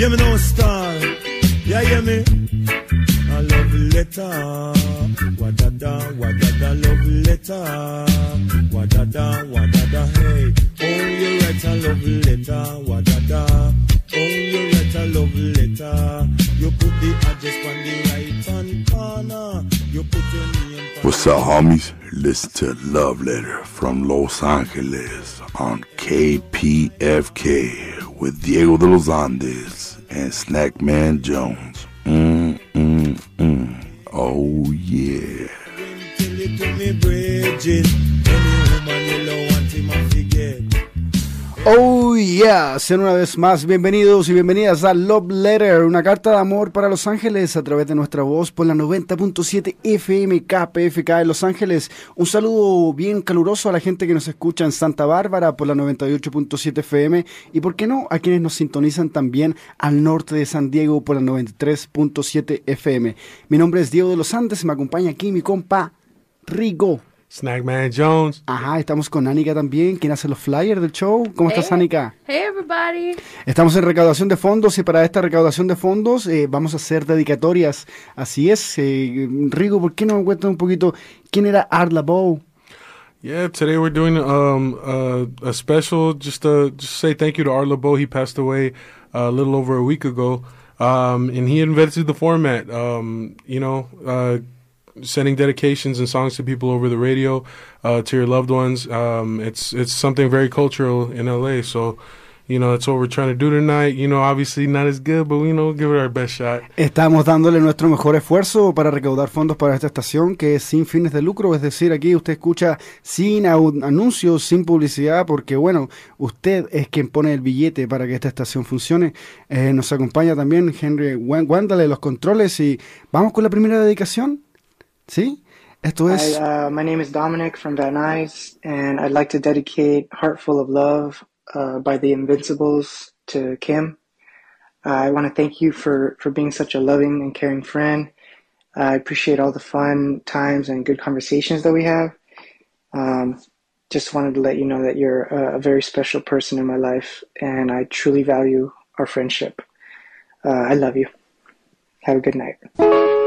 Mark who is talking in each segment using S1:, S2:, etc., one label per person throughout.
S1: Yeah, me know star. Yeah, hear me. A love letter. Wadada, wadada, love letter. Wadada, wadada, hey. Oh, you write a love letter. Wadada. Oh, you write a love letter. You put the address on the right hand corner. You put your name.
S2: What's up, homies? Listen to Love Letter from Los Angeles on KPFK with Diego de los Andes and Snackman Jones. Mm, mm, mm. Oh, yeah.
S3: Oh yeah, sean una vez más bienvenidos y bienvenidas a Love Letter, una carta de amor para Los Ángeles a través de nuestra voz por la 90.7 FM KPFK de Los Ángeles. Un saludo bien caluroso a la gente que nos escucha en Santa Bárbara por la 98.7 FM y por qué no a quienes nos sintonizan también al norte de San Diego por la 93.7 FM. Mi nombre es Diego de los Andes y me acompaña aquí mi compa Rigo.
S4: Snackman Jones.
S3: Ajá, estamos con Anika también, quien hace los flyers del show. ¿Cómo estás,
S5: Hey.
S3: Anika?
S5: Hey everybody.
S3: Estamos en recaudación de fondos y para esta recaudación de fondos eh, vamos a hacer dedicatorias. Así es. Eh, Rigo, ¿por qué no me cuentas un poquito quién era Arla Bow?
S4: Yeah, today we're doing um uh, a special just to just say thank you to Arlo Bo. He passed away uh, a little over a week ago. Um, and he invented the format. Um, you know, uh, sending dedications and songs to people over the radio, uh, to your loved ones. Um, it's it's something very cultural in LA. So, you know, that's what we're trying to do tonight. You know, obviously not as good, but you know, give it our best shot.
S3: Estamos dándole nuestro mejor esfuerzo para recaudar fondos para esta estación que es sin fines de lucro, es decir, aquí usted escucha sin anuncios, sin publicidad, porque bueno, usted es quien pone el billete para que esta estación funcione. Eh, nos acompaña también Henry de los controles y vamos con la primera dedicación, ¿sí? Esto es...
S6: Hi, uh, my name is Dominic from Van Nuys, and I'd like to dedicate Heart Full of Love uh, by the Invincibles to Kim. Uh, I want to thank you for, for being such a loving and caring friend. I appreciate all the fun times and good conversations that we have. Um, just wanted to let you know that you're a, a very special person in my life, and I truly value our friendship. Uh, I love you. Have a good night.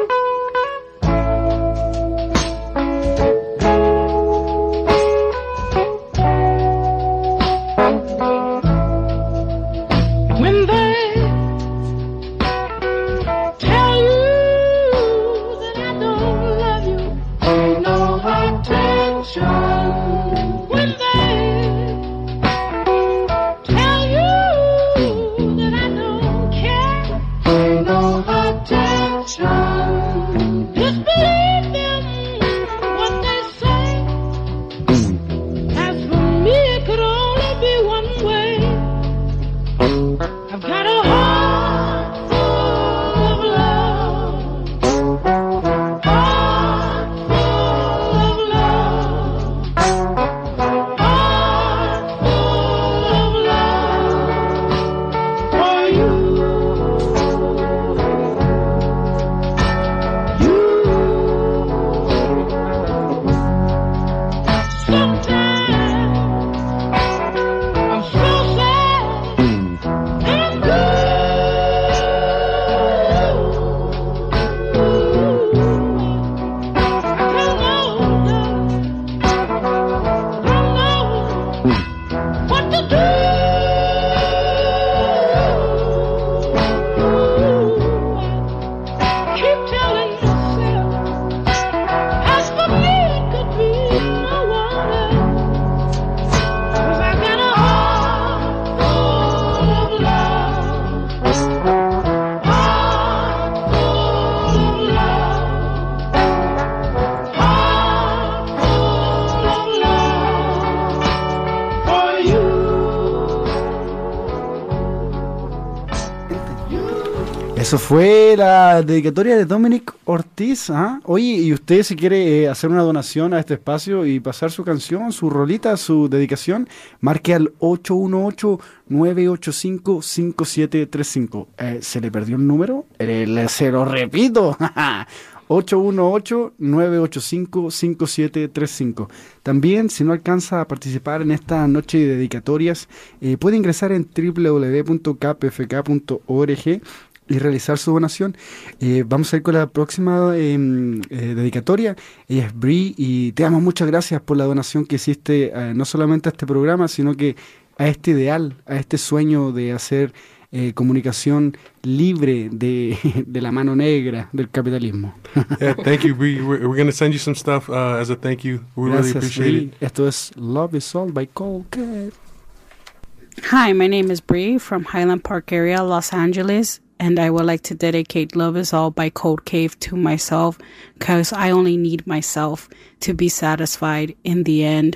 S3: Eso fue la dedicatoria de Dominic Ortiz. ¿ah? Oye, y usted si quiere eh, hacer una donación a este espacio y pasar su canción, su rolita, su dedicación, marque al 818-985-5735. Eh, ¿Se le perdió el número? Eh, se lo repito. 818-985-5735. También, si no alcanza a participar en esta noche de dedicatorias, eh, puede ingresar en www.kpfk.org y realizar su donación. Eh, vamos a ir con la próxima eh, eh, dedicatoria. Ella es Bri y te damos muchas gracias por la donación que hiciste eh, no solamente a este programa, sino que a este ideal, a este sueño de hacer eh, comunicación libre de, de la mano negra del capitalismo.
S4: Yeah, thank you, Bree. We're, we're going to send you some stuff uh, as a thank you. We really
S3: Gracias,
S4: appreciate
S3: Bri.
S4: it.
S3: Esto es Love is All by Cold Cat.
S5: Hi, my name is Bree from Highland Park area, Los Angeles, and I would like to dedicate Love Is All by Cold Cave to myself because I only need myself to be satisfied in the end.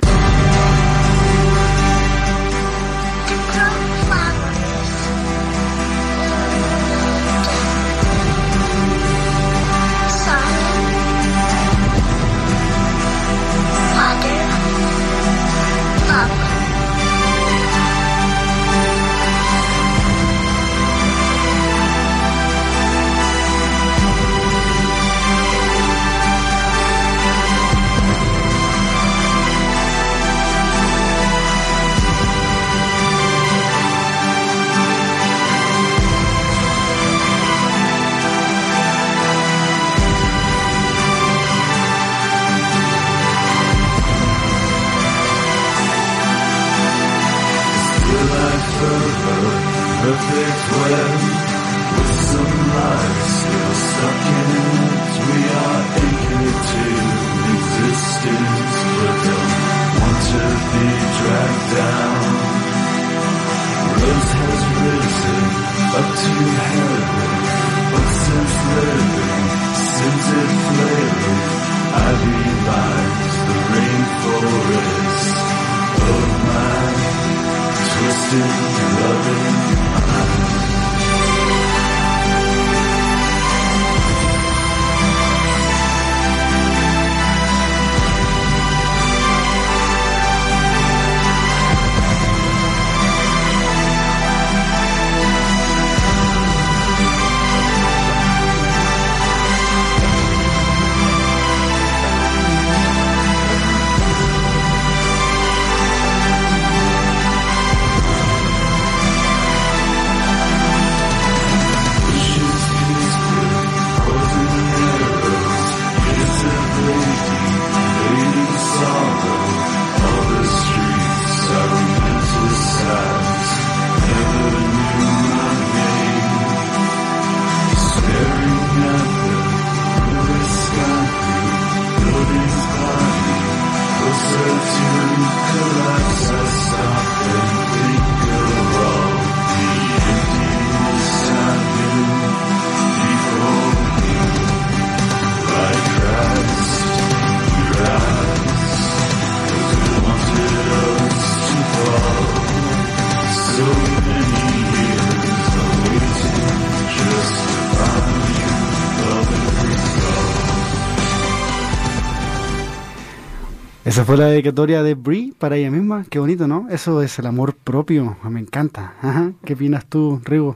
S3: Esa fue la dedicatoria de Brie para ella misma. Qué bonito, ¿no? Eso es el amor propio. Me encanta. Ajá. ¿Qué opinas tú, Rigo?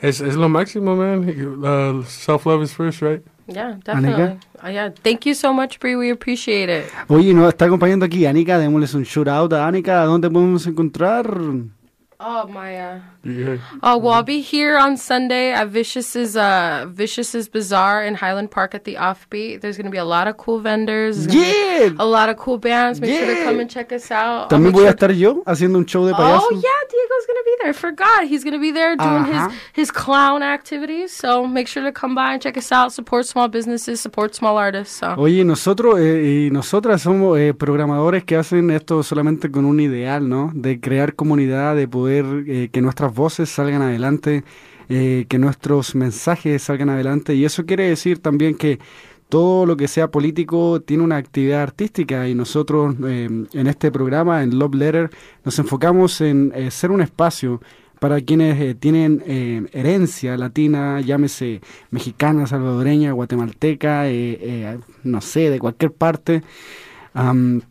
S4: Es, es lo máximo, man. Uh, Self love is first, right?
S7: Yeah, definitely. Uh, yeah, thank you so much, Bree. We appreciate it.
S3: Oye, nos está acompañando aquí Anika. Démosles un shout out a Anika. ¿Dónde podemos encontrar?
S7: Oh my. Uh,
S4: Yeah.
S7: oh well, I'll be here on Sunday at Vicious's uh Vicious's Bazaar in Highland Park at the Offbeat. There's gonna be a lot of cool vendors. There's gonna be
S3: Yeah.
S7: A lot of cool bands. Make sure to come and check us out.
S3: También voy a estar yo haciendo un show de payaso.
S7: Oh yeah, I forgot. He's gonna be there doing
S3: Uh-huh.
S7: his his clown activities. So make sure to come by and check us out. Support small businesses. Support small artists. So.
S3: Oye, nosotros eh, y nosotras somos eh, programadores que hacen esto solamente con un ideal, ¿no? De crear comunidad, de poder eh, que nuestras voces salgan adelante, eh, que nuestros mensajes salgan adelante. Y eso quiere decir también que todo lo que sea político tiene una actividad artística y nosotros eh, en este programa, en Love Letter, nos enfocamos en eh, ser un espacio para quienes eh, tienen eh, herencia latina, llámese mexicana, salvadoreña, guatemalteca, eh, eh, no sé, de cualquier parte, am,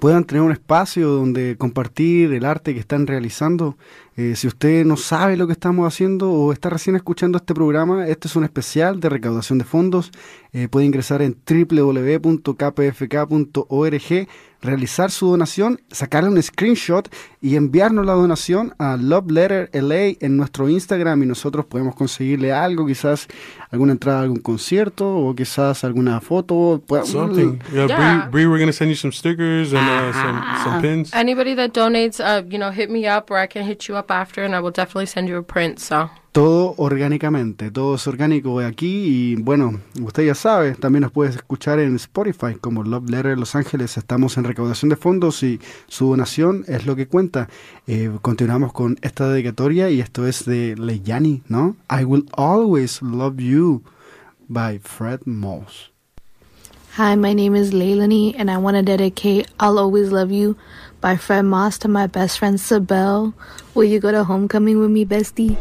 S3: puedan tener un espacio donde compartir el arte que están realizando si usted no sabe lo que estamos haciendo o está recién escuchando este programa, este es un especial de recaudación de fondos. Eh, puede ingresar en www.kpfk.org, realizar su donación, sacarle un screenshot y enviarnos la donación a Love Letter LA en nuestro Instagram y nosotros podemos conseguirle algo, quizás alguna entrada a algún concierto o quizás alguna foto. pues,
S4: Something. Yeah,
S7: Yeah.
S4: Bree, Bree, we're gonna send you some stickers and uh, some some pins.
S7: Anybody that donates, uh, you know, hit me up or I can hit you up after and I will definitely send you a print. So
S3: Todo orgánicamente, todo es orgánico aquí y bueno, usted ya sabe, también nos puedes escuchar en Spotify como Love Letter Los Ángeles, estamos en recaudación de fondos y su donación es lo que cuenta. Eh, continuamos con esta dedicatoria y esto es de Leyani, ¿no? I Will Always Love You by Fred Moss.
S8: Hi, my name is Leilani, and I want to dedicate I'll Always Love You by Fred Moss to my best friend Sabelle. Will you go to homecoming with me, bestie?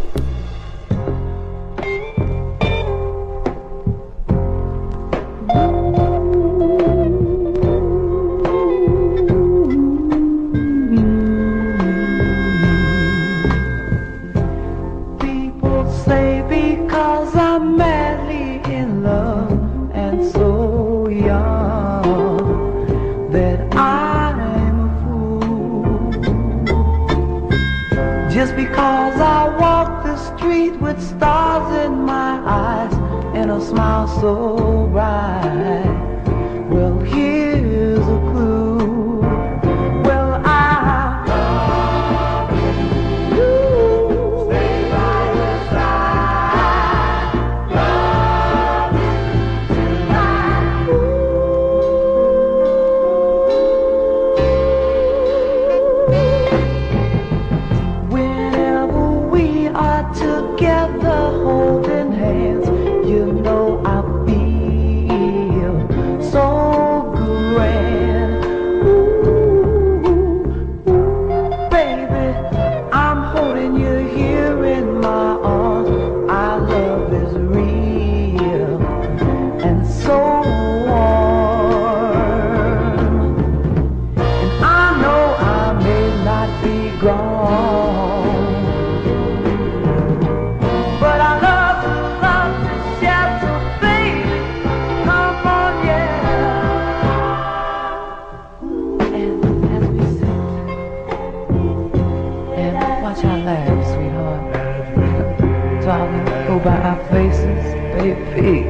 S9: Baby,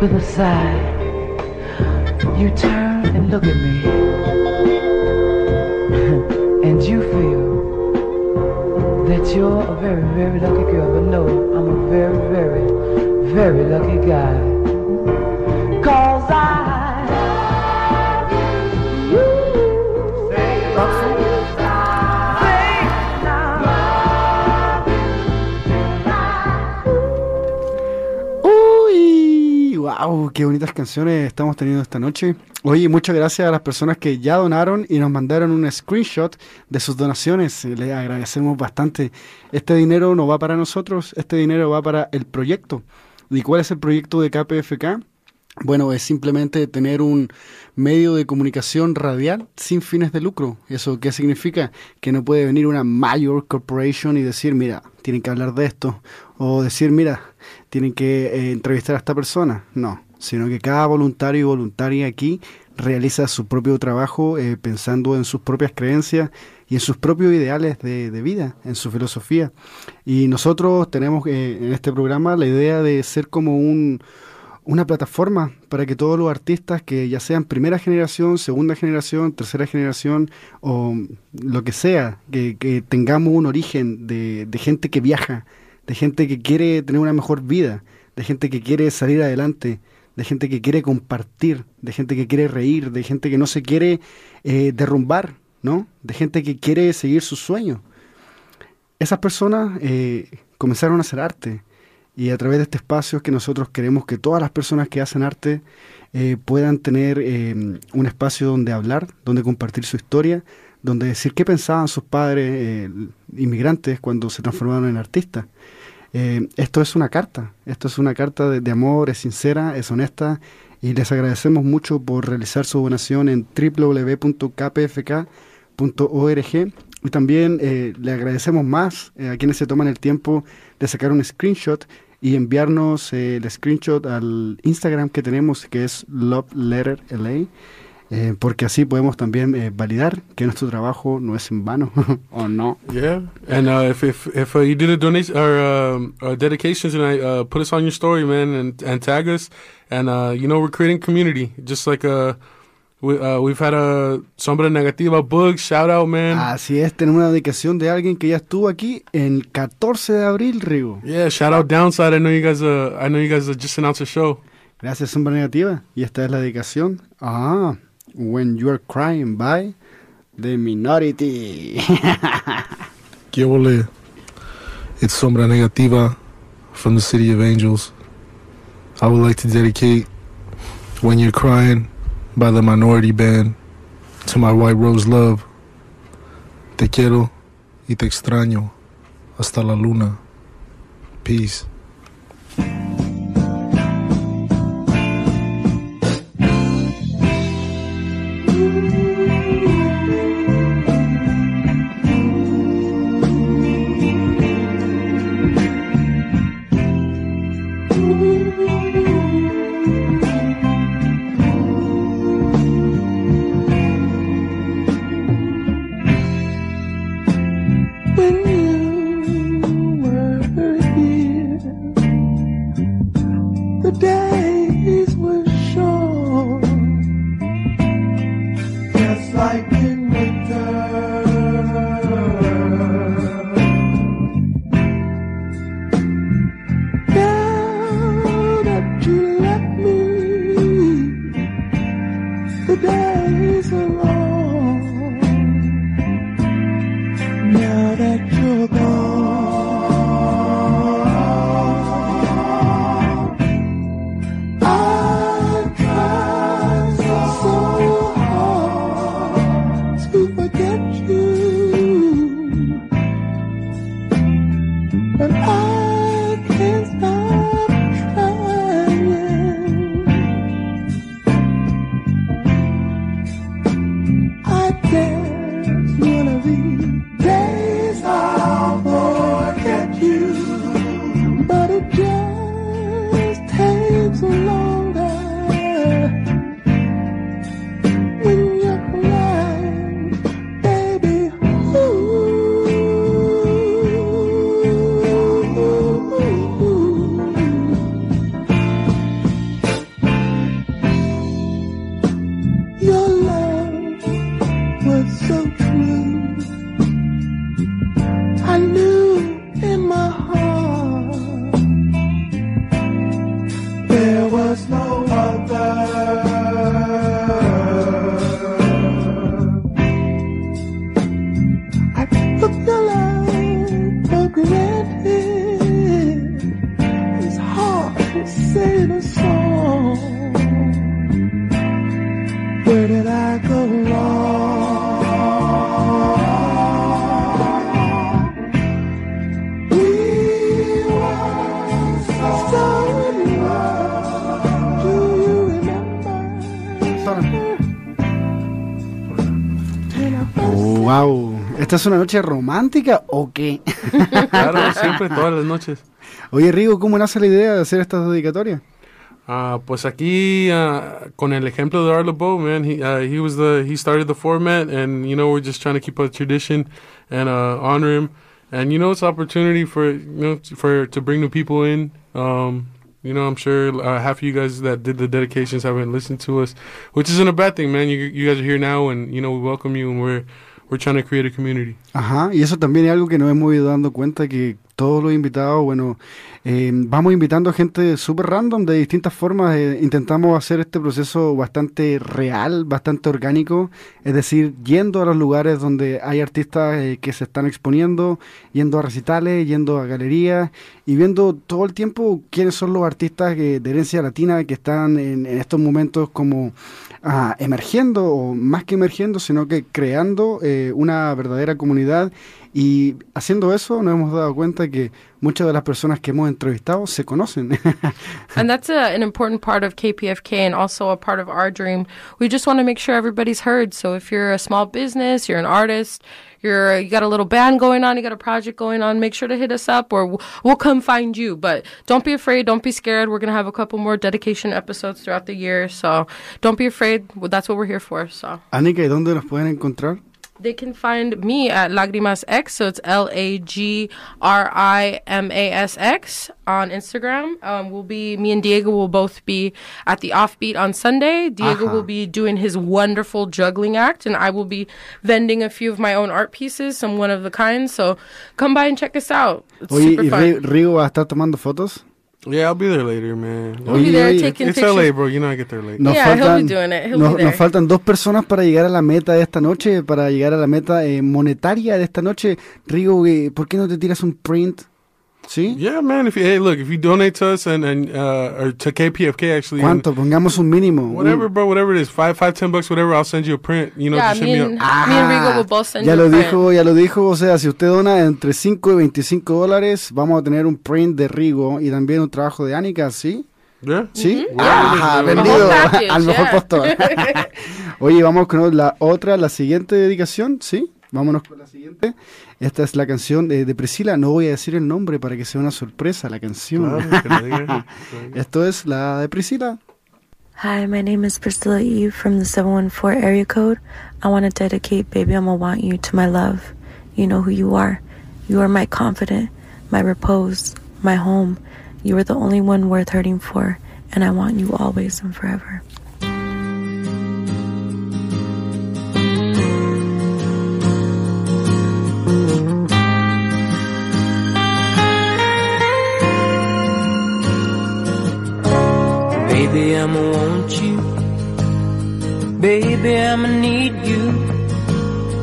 S9: with a sigh. You turn and look at me, and you feel that you're a very, very lucky girl. But no, I'm a very, very, very lucky guy.
S3: Wow, qué bonitas canciones estamos teniendo esta noche. Oye, muchas gracias a las personas que ya donaron y nos mandaron un screenshot de sus donaciones. Les agradecemos bastante. Este dinero no va para nosotros, este dinero va para el proyecto. ¿Y cuál es el proyecto de KPFK? Bueno, es simplemente tener un medio de comunicación radial sin fines de lucro. ¿Eso qué significa? Que no puede venir una mayor corporation y decir, mira, tienen que hablar de esto. O decir, mira, tienen que eh, entrevistar a esta persona. No, sino que cada voluntario y voluntaria aquí realiza su propio trabajo eh, pensando en sus propias creencias y en sus propios ideales de, vida, en su filosofía. Y nosotros tenemos eh, en este programa la idea de ser como un una plataforma para que todos los artistas que ya sean primera generación, segunda generación, tercera generación o lo que sea, que, tengamos un origen de gente que viaja, de gente que quiere tener una mejor vida, de gente que quiere salir adelante, de gente que quiere compartir, de gente que quiere reír, de gente que no se quiere eh, derrumbar, ¿no? De gente que quiere seguir sus sueños. Esas personas eh, comenzaron a hacer arte y a través de este espacio es que nosotros queremos que todas las personas que hacen arte eh, puedan tener un espacio donde hablar, donde compartir su historia, donde decir qué pensaban sus padres eh, inmigrantes cuando se transformaron en artistas. Eh, esto es una carta, esto es una carta de, amor, es sincera, es honesta y les agradecemos mucho por realizar su donación en www.kpfk.org Y también eh, le agradecemos más eh, a quienes se toman el tiempo de sacar un screenshot y enviarnos el screenshot al Instagram que tenemos, que es Love Letter LA, eh, porque así podemos también eh, validar que nuestro trabajo no es en vano, ¿o no?
S4: Yeah, and uh, if if if uh, you did a donation or um, a dedication tonight, uh, put us on your story, man, and and tag us. And uh, you know we're creating community, just like uh, we uh, we've had a sombra negativa book shout out, man.
S3: Así es, tenemos una dedicación de alguien que ya estuvo aquí el 14 de abril, Rigo.
S4: Yeah, shout out downside. I know you guys. Uh, I know you guys uh, just announced a show.
S3: Gracias, Sombra Negativa. Y esta es la dedicación. Ah, When You're Crying by The Minority.
S10: ¿Qué? It's Sombra Negativa from the City of Angels. I would like to dedicate When You're Crying by the Minority Band to my White Rose love. Te quiero y te extraño hasta la luna. Peace.
S3: ¿Esta es una noche romántica o qué?
S4: Claro, siempre, todas las noches.
S3: Oye, Rigo, ¿cómo nace la idea de hacer estas dedicatorias?
S4: Uh, pues aquí uh, con el ejemplo de Arlo man, he uh, he was the he started the format, and you know we're just trying to keep a tradition and uh, honor him, and you know it's opportunity for you know for to bring new people in. Um, you know I'm sure uh, half of you guys that did the dedications haven't listened to us, which isn't a bad thing, man. You you guys are here now, and you know we welcome you, and we're we're trying to create a community.
S3: Ajá, y eso también es algo que nos hemos ido dando cuenta que todos los invitados, bueno, eh, vamos invitando gente súper random de distintas formas. eh, intentamos hacer este proceso bastante real, bastante orgánico, es decir, yendo a los lugares donde hay artistas eh, que se están exponiendo, yendo a recitales, yendo a galerías y viendo todo el tiempo quiénes son los artistas que- de herencia latina que están en estos momentos como ah, emergiendo, o más que emergiendo, sino que creando eh, una verdadera comunidad Y haciendo eso nos hemos dado cuenta que muchas de las personas que hemos entrevistado se conocen.
S7: And that's a, an important part of KPFK and also a part of our dream. We just want to make sure everybody's heard. So if you're a small business, you're an artist, you're you got a little band going on, you got a project going on, make sure to hit us up or we'll, we'll come find you. But don't be afraid, don't be scared. We're going to have a couple more dedication episodes throughout the year. So don't be afraid. That's what we're here for. So
S3: Anika, ¿y dónde nos pueden encontrar?
S7: They can find me at Lagrimas X, so it's L A G R I M A S X on Instagram. Um, we'll be me and Diego will both be at the Offbeat on Sunday. Diego
S3: Ajá.
S7: will be doing his wonderful juggling act, and I will be vending a few of my own art pieces, some one of the kinds. So come by and check us out. It's
S3: Oye,
S7: super
S3: ¿y
S7: fun.
S3: Ri- Rigo va a estar tomando fotos?
S4: Yeah, I'll be there later, man.
S3: We'll be there taking
S4: it's
S7: pictures.
S4: LA, bro. You know I get there late.
S3: Nos
S7: Yeah, he'll
S3: faltan,
S7: be doing it. He'll
S3: nos,
S7: be there.
S3: nos faltan dos personas para llegar a la meta de esta noche, para llegar a la meta eh, monetaria de esta noche. Rigo, eh, ¿por qué no te tiras un print? ¿Sí?
S4: Yeah, man. If you hey, look, if you donate to us and and uh, or to KPFK actually, and
S3: ¿Cuánto? Pongamos un mínimo.
S4: whatever, bro, whatever it is, five, five, ten bucks, whatever. I'll send you a print. You know,
S7: Yeah,
S4: just
S7: me
S4: me
S7: and, me and Rigo will both send
S3: Ah, ya
S7: you
S3: lo
S7: a print.
S3: dijo, ya lo dijo, o sea, si usted dona entre 5 y 25 dólares, vamos a tener un print de Rigo y también un trabajo de Anika, ¿sí?
S4: Yeah.
S3: ¿Sí?
S7: Mhm,
S3: Ah,
S7: yeah.
S3: vendido
S7: The whole package,
S3: al mejor
S7: yeah.
S3: postor. Oye, vamos con la otra, la siguiente dedicación, ¿sí? Vámonos con la siguiente. Esta es la canción de, de Priscila. No voy a decir el nombre para que sea una sorpresa la canción.
S4: Claro, que lo diga.
S3: Esto es la de Priscila.
S11: Hi, my name is Priscilla Eve from the 714 area code. I want to dedicate Baby I'ma Want You to my love. You know who you are. You are my confidant, my repose, my home. You are the only one worth hurting for, and I want you always and forever.
S12: Baby, I'ma want you. Baby, I'ma need you.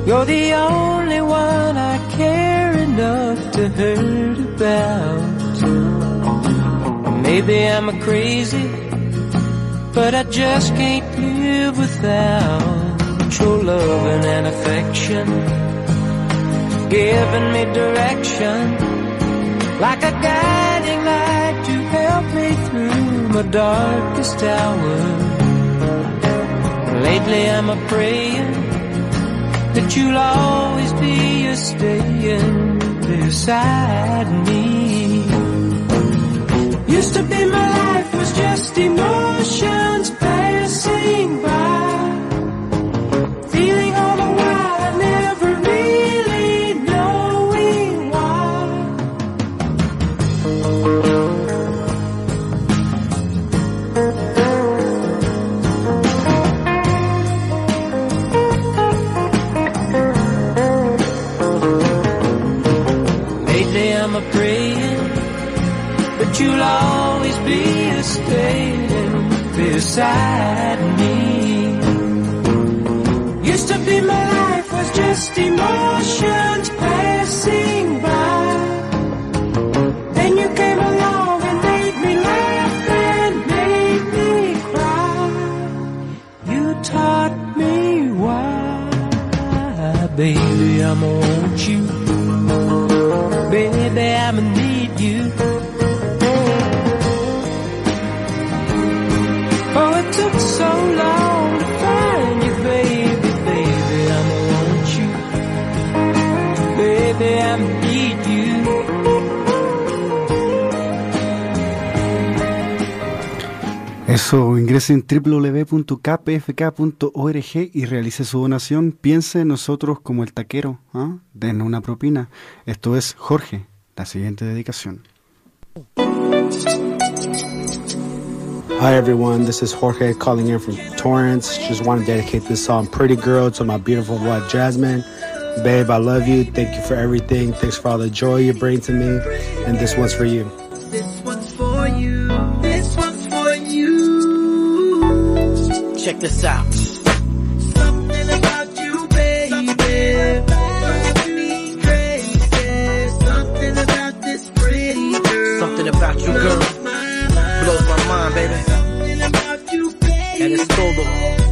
S12: You're the only one I care enough to hurt about. Maybe I'm a crazy, but I just can't live without your loving and affection. Giving me direction like a guiding light to help me my darkest hour. Lately I'm a praying that you'll always be a staying beside me. Used to be my life was just emotions
S3: Eso, ingrese en www.kpfk.org y realice su donación. Piense en nosotros como el taquero. ¿ah? Denos una propina. Esto es Jorge, la siguiente dedicación.
S13: Hi everyone, this is Jorge calling in from Torrance. Just want to dedicate this song Pretty Girl to my beautiful wife Jasmine. Babe, I love you. Thank you for everything. Thanks for all the joy you bring to me. And this one's for you.
S12: This one's for you. This one's for you. Check this out. Something about you, baby. drives me crazy. Something about this pretty girl. Something about you, girl. Blows my mind, baby. Something about you, baby. And it's todo.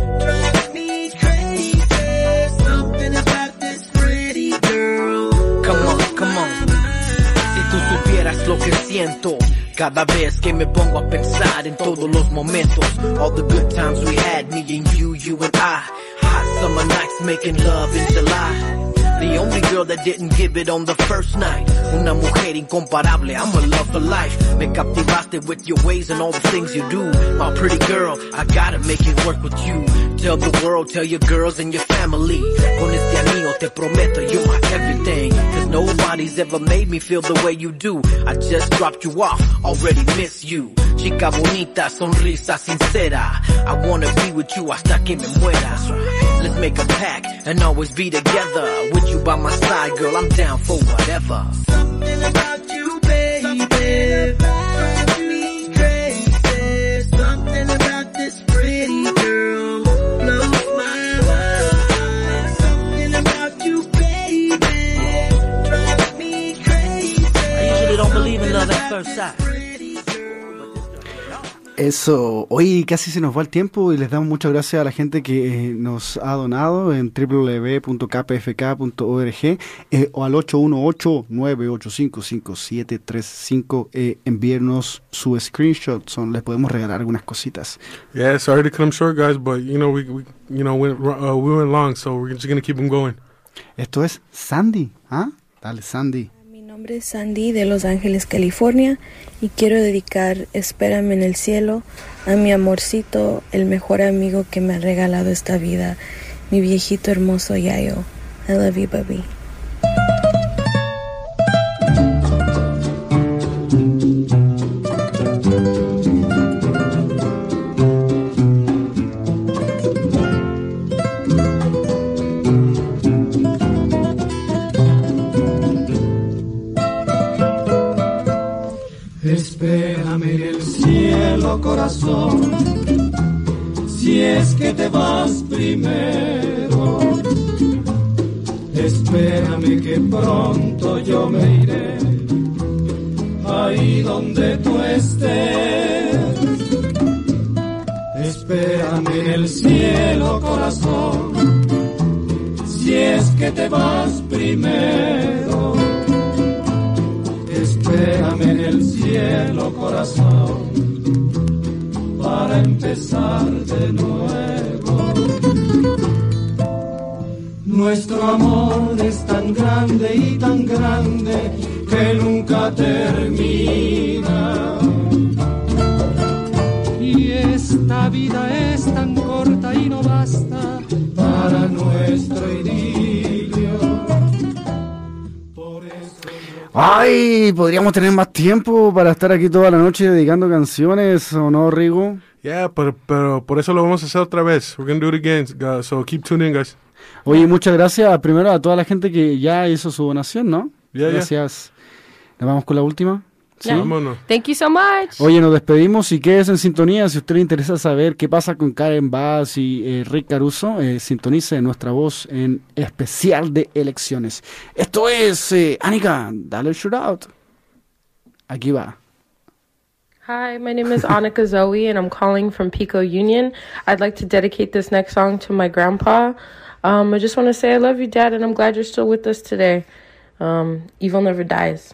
S14: Contento cada vez que me pongo a pensar en todos los momentos. All the good times we had, me and you, you and I. Hot summer nights making love in July. The only girl that didn't give it on the first night. Una mujer incomparable, I'm a love for life. Me captivaste with your ways and all the things you do. My pretty girl, I gotta make it work with you. Tell the world, tell your girls and your family. Con este anillo te prometo you're my everything. Cause nobody's ever made me feel the way you do. I just dropped you off, already miss you. Chica bonita, sonrisa sincera. I wanna be with you hasta que me muera. Let's make a pact and always be together. With you by my side, girl, I'm down for whatever. Something about you, baby. drives me crazy. Something about this pretty girl blows my
S3: Eso, hoy casi se nos va el tiempo y les damos muchas gracias a la gente que eh, nos ha donado en www.kpfk.org eh, o al 818-985-5735 eh, enviarnos su screenshot, son, les podemos regalar algunas cositas.
S4: Yeah, sorry to them short, guys, but you know we, we you know went, uh, we went long, so we're just gonna keep them going.
S3: Esto es Sandy, ¿ah? Dale, Sandy.
S11: Nombre es Sandy de Los Ángeles, California y quiero dedicar Espérame en el cielo a mi amorcito, el mejor amigo que me ha regalado esta vida, mi viejito hermoso Yayo. I love you, baby.
S12: En el cielo, corazón, para empezar de nuevo. Nuestro amor es tan grande y tan grande que nunca termina. Y esta vida es tan
S3: Ay, podríamos tener más tiempo para estar aquí toda la noche dedicando canciones, ¿o no, Rigo?
S4: Yeah, pero, pero por eso lo vamos a hacer otra vez. We're gonna do it again, guys, so keep tuning, guys.
S3: Oye, muchas gracias primero a toda la gente que ya hizo su donación, ¿no?
S4: Ya, ya.
S3: gracias. ¿Nos vamos con la última?
S7: Yeah.
S4: Vámonos.
S7: Thank you so much.
S3: Oye, nos despedimos y quédese en sintonía. Si a usted le interesa saber qué pasa con Karen Bass y eh, Rick Caruso, eh, sintonice nuestra voz en especial de elecciones. Esto es, eh, Anika, dale el shootout. Aquí va.
S7: Hi, my name is Annika Zoe, and I'm calling from Pico Union. I'd like to dedicate this next song to my grandpa. Um, I just want to say I love you, Dad, and I'm glad you're still with us today. Um, evil never dies.